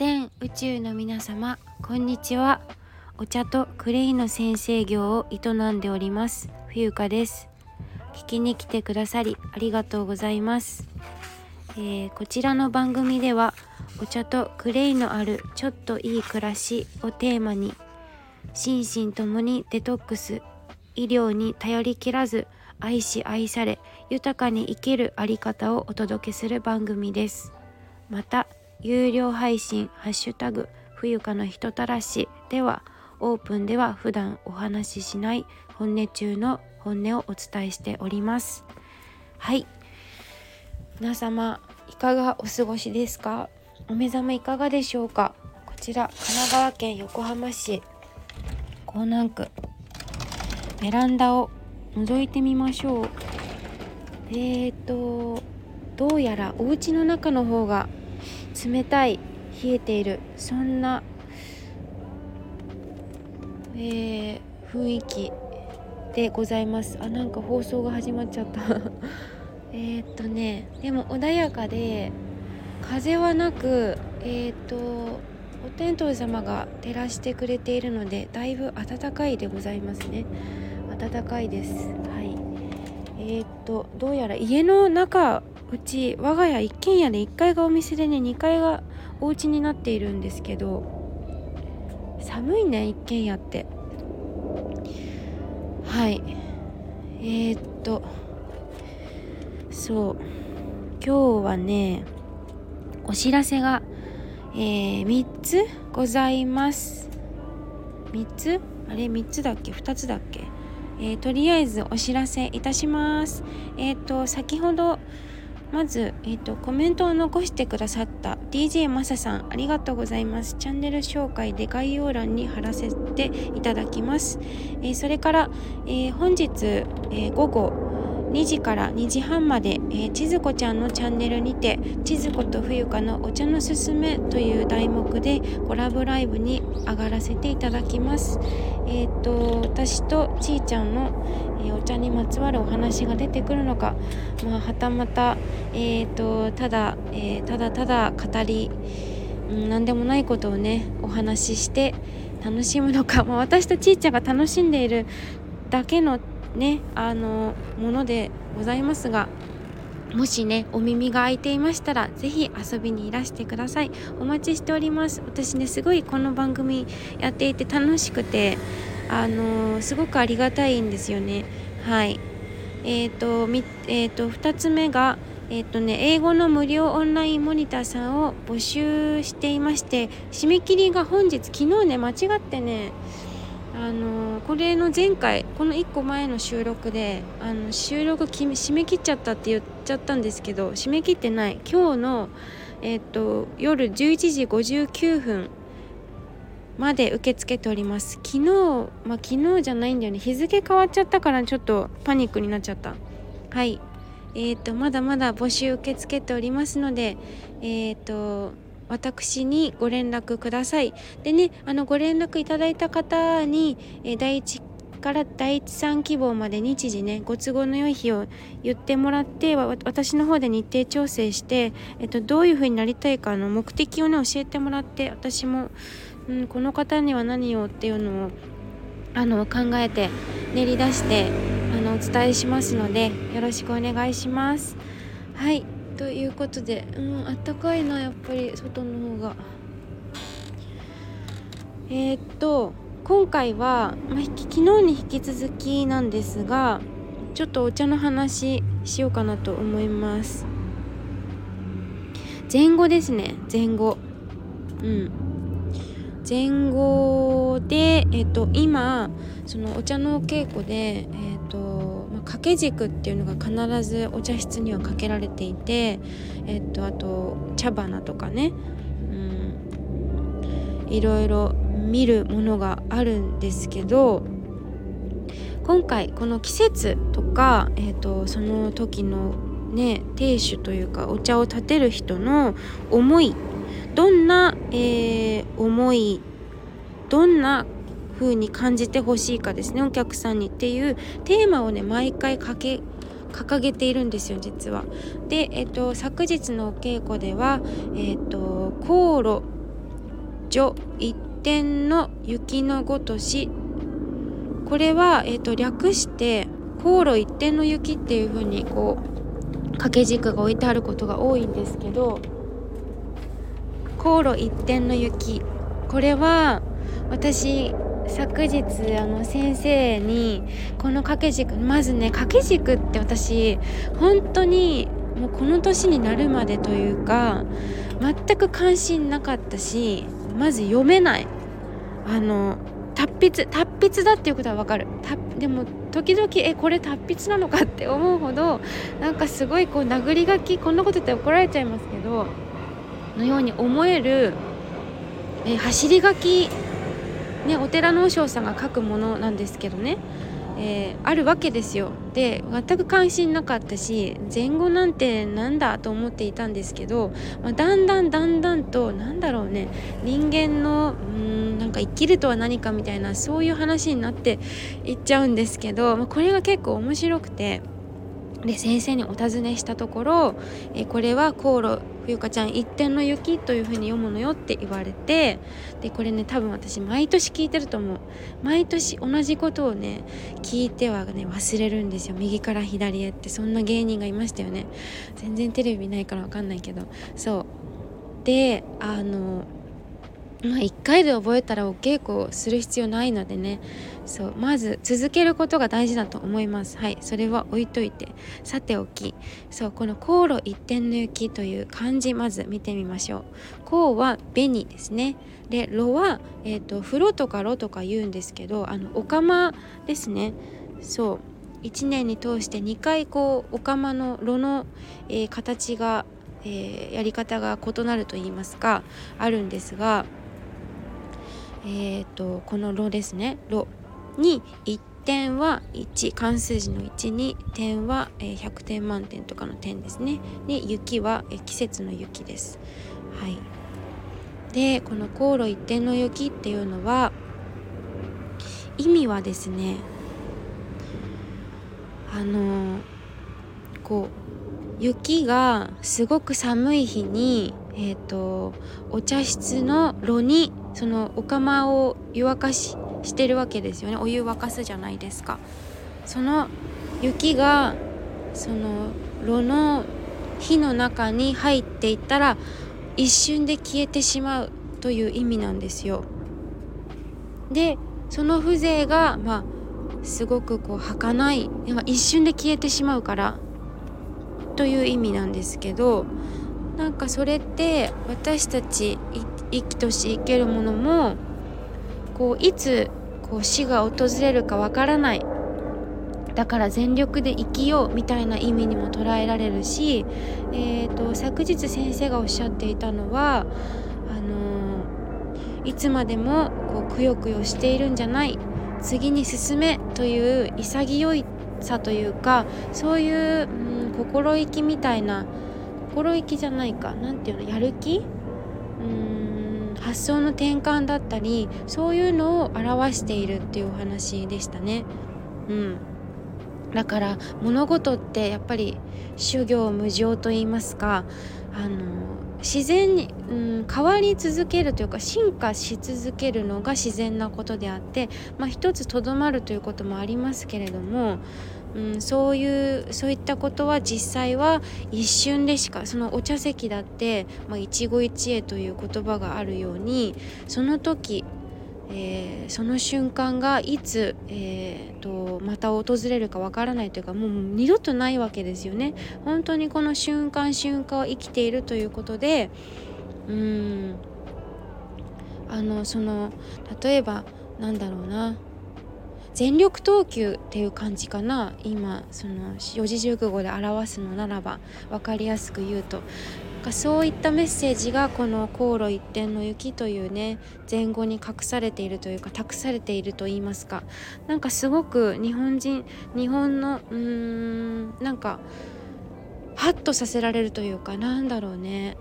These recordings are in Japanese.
全宇宙の皆様こんにちは。お茶とクレイの先生業を営んでおります冬香です。聞きに来てくださりありがとうございます、えーこちらの番組ではお茶とクレイのあるちょっといい暮らしをテーマに心身ともにデトックス医療に頼り切らず愛し愛され豊かに生きるあり方をお届けする番組です。また有料配信ハッシュタグ冬香の人たらしではオープンでは普段お話ししない本音中の本音をお伝えしております。はい。皆様いかがお過ごしですか？お目覚めいかがでしょうか？こちら神奈川県横浜市。港南区ベランダを覗いてみましょう。えーとどうやらお家の中の方が冷たい冷えている。そんな、えー雰囲気でございます。あなんか放送が始まっちゃった。えっとねでも穏やかで風はなくえーっとお天道様が照らしてくれているのでだいぶ暖かいでございますね。暖かいです。はい。えーっとどうやら家の中うち我が家一軒家で1階がお店でね2階がお家になっているんですけど寒いね一軒家って。はい。えー、っとそう。今日はねお知らせが、えー、3つございます。3つ？あれ？3つだっけ？2つだっけ？えーとりあえずお知らせいたします。えっ、と先ほどまず、えー、とコメントを残してくださった DJ マサさんありがとうございます。チャンネル紹介で概要欄に貼らせていただきます、えーそれから、えー本日、えー午後2時から2時半まで、えー、ちずこちゃんのチャンネルにて「ちずこと冬香のお茶のすすめ」という題目でコラボライブに上がらせていただきます。えー、と私とちーちゃんの、えーお茶にまつわるお話が出てくるのか、まあ、はたまた、えー、とただ、えーただただ語り、うん、何でもないことをねお話しして楽しむのか、まあ、私とちーちゃんが楽しんでいるだけのねあのものでございますがもしねお耳が開いていましたらぜひ遊びにいらしてください。お待ちしております。私ねすごいこの番組やっていて楽しくてあのーすごくありがたいんですよね。はい。えっ、とえっ、と2つ目がえっ、とね英語の無料オンラインモニターさんを募集していまして締め切りが本日昨日ね間違ってねあのこれの前回この1個前の収録であの収録き締め切っちゃったって言っちゃったんですけど締め切ってない。今日の、えっと夜11時59分まで受け付けております。昨日まあ昨日じゃないんだよね。日付変わっちゃったからちょっとパニックになっちゃった。はい。えっ、とまだまだ募集受け付けておりますのでえっ、と私にご連絡ください。でね、あのご連絡いただいた方に、え第一から第一産希望まで日時ねご都合の良い日を言ってもらって私の方で日程調整して、えっと、どういう風になりたいかの目的をね教えてもらって私も、うん、この方には何をっていうのをあの考えて練り出してあのお伝えしますのでよろしくお願いします。はいということでうんあったかいなやっぱり外の方が。えーっと今回は、まあ、昨日に引き続きなんですがちょっとお茶の話しようかなと思います。前後ですね前後。うん前後で、えっと、今そのお茶のお稽古で、えっ、掛け軸っていうのが必ずお茶室にはかけられていて、えっと、あと茶花とかね、うん、いろいろ見るものがあるんですけど今回この季節とか、えっと、その時のね亭主というかお茶を立てる人の思いどんな、えー思いどんな風に感じてほしいかですねお客さんにっていうテーマをね毎回かけ掲げているんですよ実は。で、えっと、昨日のお稽古では、えっと、香炉女一点の雪のごとしこれは、えーと、略して航路一点の雪っていう風にこう掛け軸が置いてあることが多いんですけど航路一点の雪これは私昨日あの先生にこの掛け軸まずね掛け軸って私本当にもうこの年になるまでというか全く関心なかったしまず読めない。あの達筆達筆だっていうことは分かる。でも時々えこれ達筆なのかって思うほどなんかすごいこう殴り書きこんなこと言って怒られちゃいますけどのように思えるえ走り書きねお寺の和尚さんが書くものなんですけどね。えー、あるわけですよ。で全く関心なかったし前後なんてなんだと思っていたんですけど、まあ、だんだんだんだんとなんだろうね。人間のうんなんか生きるとは何かみたいなそういう話になっていっちゃうんですけど、まあ、これが結構面白くて。で先生にお尋ねしたところ「えこれは航路冬香ちゃん一点の雪」というふうに読むのよって言われてでこれね多分私毎年聞いてると思う。毎年同じことをね聞いてはね忘れるんですよ。右から左へって。そんな芸人がいましたよね。全然テレビないから分かんないけど。そう。であのまあ、1回で覚えたらお稽古をする必要ないのでね。そうまず続けることが大事だと思います。はいそれは置いといて。さておき。そうこの「航路一点の雪」という漢字まず見てみましょう「航」は紅ですね。で「炉は、えーと、風呂とか炉とか言うんですけどあのお釜ですね。そう1年に通して2回こうお釜の炉の、えー、形が、えー、やり方が異なると言いますかあるんですがえーと、この「ろ」ですね「ろ」に1点は1関数字の1に点は100点満点とかの点ですね。で雪は季節の雪です。はい、でこの「航路一点の雪」っていうのは意味はですねあのこう雪がすごく寒い日に、えーとお茶室の炉にそのお釜を湯沸かししてるわけですよね。お湯沸かすじゃないですか。その雪がその炉の火の中に入っていったら一瞬で消えてしまうという意味なんですよ。でその風情がまあすごくこう儚い。一瞬で消えてしまうからという意味なんですけどなんかそれって私たち生きとし生けるものもこういつこう死が訪れるかわからない。だから全力で生きようみたいな意味にも捉えられるし、えーと、昨日先生がおっしゃっていたのはあのー、いつまでもこうくよくよしているんじゃない。次に進めという潔いさというかそういう、うん、心意気みたいな心意気じゃないか。何ていうの？やる気？うーん。発想の転換だったりそういうのを表しているっていうお話でしたね。うん。だから物事ってやっぱり修行無常と言いますかあの自然に、うん、変わり続けるというか進化し続けるのが自然なことであって、まあ、一つとどまるということもありますけれどもうん、そういうそういったことは実際は一瞬でしかそのお茶席だって、まあ、一期一会という言葉があるようにその時、えー、その瞬間がいつ、えーと、また訪れるかわからないというかもう二度とないわけですよね。本当にこの瞬間瞬間を生きているということでうん。あのその例えばなんだろうな。全力投球っていう感じかな。今その四字熟語で表すのならば分かりやすく言うと。そういったメッセージがこの「航路一点の雪」というね前後に隠されているというか託されていると言いますか。なんかすごく日本人日本のうーんなんかハッとさせられるというかなんだろうね。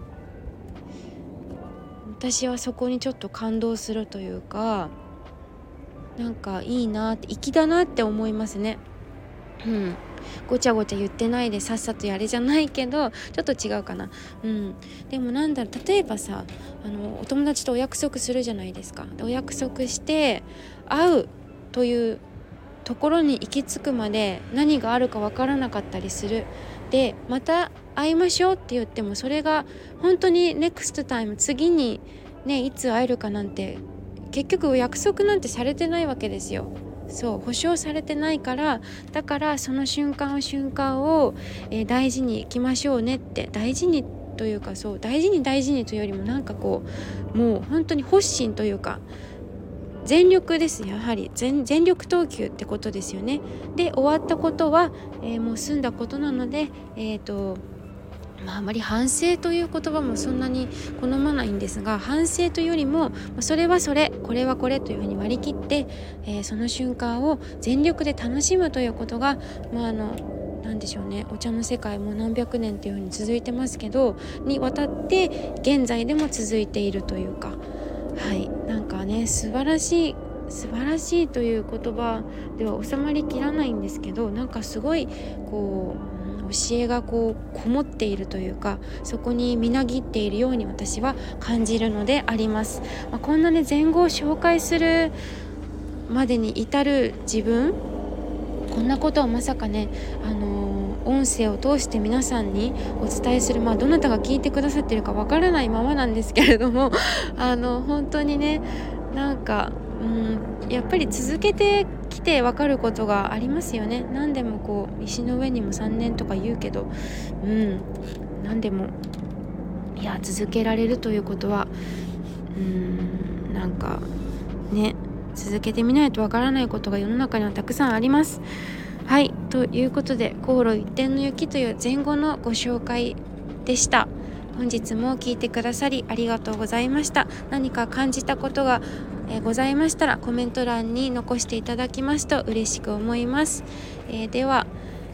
私はそこにちょっと感動するというかなんかいいなって粋だなって思いますね。うん。ごちゃごちゃ言ってないでさっさとやれじゃないけどちょっと違うかな。うん。でもなんだろう例えばさあのお友達とお約束するじゃないですか。お約束して会うというところに行き着くまで何があるか分からなかったりする。でまた会いましょうって言ってもそれが本当にネクストタイム次にねいつ会えるかなんて結局お約束なんてされてないわけですよ。そう保証されてないからだからその瞬間瞬間を、えー、大事にいきましょうねって大事にというかそう大事に大事にというよりもなんかこうもう本当に発心というか全力ですやはり全力投球ってことですよね。で終わったことは、えー、もう済んだことなのでえっ、ー、とまあ、あまり反省という言葉もそんなに好まないんですが反省というよりもそれはそれこれはこれというふうに割り切って、えー、その瞬間を全力で楽しむということが、まあ、あの何でしょうねお茶の世界も何百年というふうに続いてますけどにわたって現在でも続いているというかはいなんかね素晴らしい素晴らしいという言葉では収まりきらないんですけどなんかすごいこう教えがこうこもっているというかそこにみなぎっているように私は感じるのであります。まあ、こんなね前後を紹介するまでに至る自分こんなことをまさかねあの音声を通して皆さんにお伝えするまあどなたが聞いてくださってるかわからないままなんですけれども あの本当にねなんかうんやっぱり続けてきて分かることがありますよね何でもこう石の上にも3年とか言うけどうん何でもいや続けられるということはうんなんかね続けてみないとわからないことが世の中にはたくさんあります。はいということで「航路一点の雪」という前後のご紹介でした。本日も聞いてくださりありがとうございました何か感じたことが、えー、ございましたらコメント欄に残していただきますと嬉しく思います、えー、では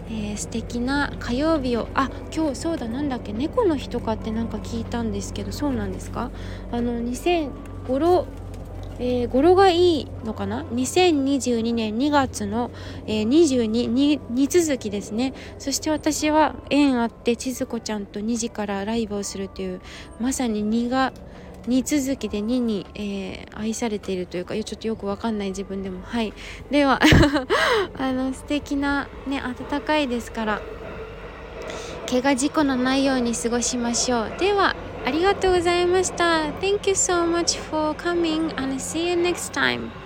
えー、素敵な火曜日をあ今日そうだなんだっけ猫の日とかってなんか聞いたんですけどそうなんですか？あの2005えー、語呂がいいのかな？2022年2月の、えー、22にに続きですね。そして私は縁あって千鶴子ちゃんと2時からライブをするというまさに2が2続きで2に、えー、愛されているというかちょっとよくわかんない自分でも。はい。では あの素敵なね暖かいですから怪我事故のないように過ごしましょう。ではありがとうございました。Thank you so much for coming and see you next time.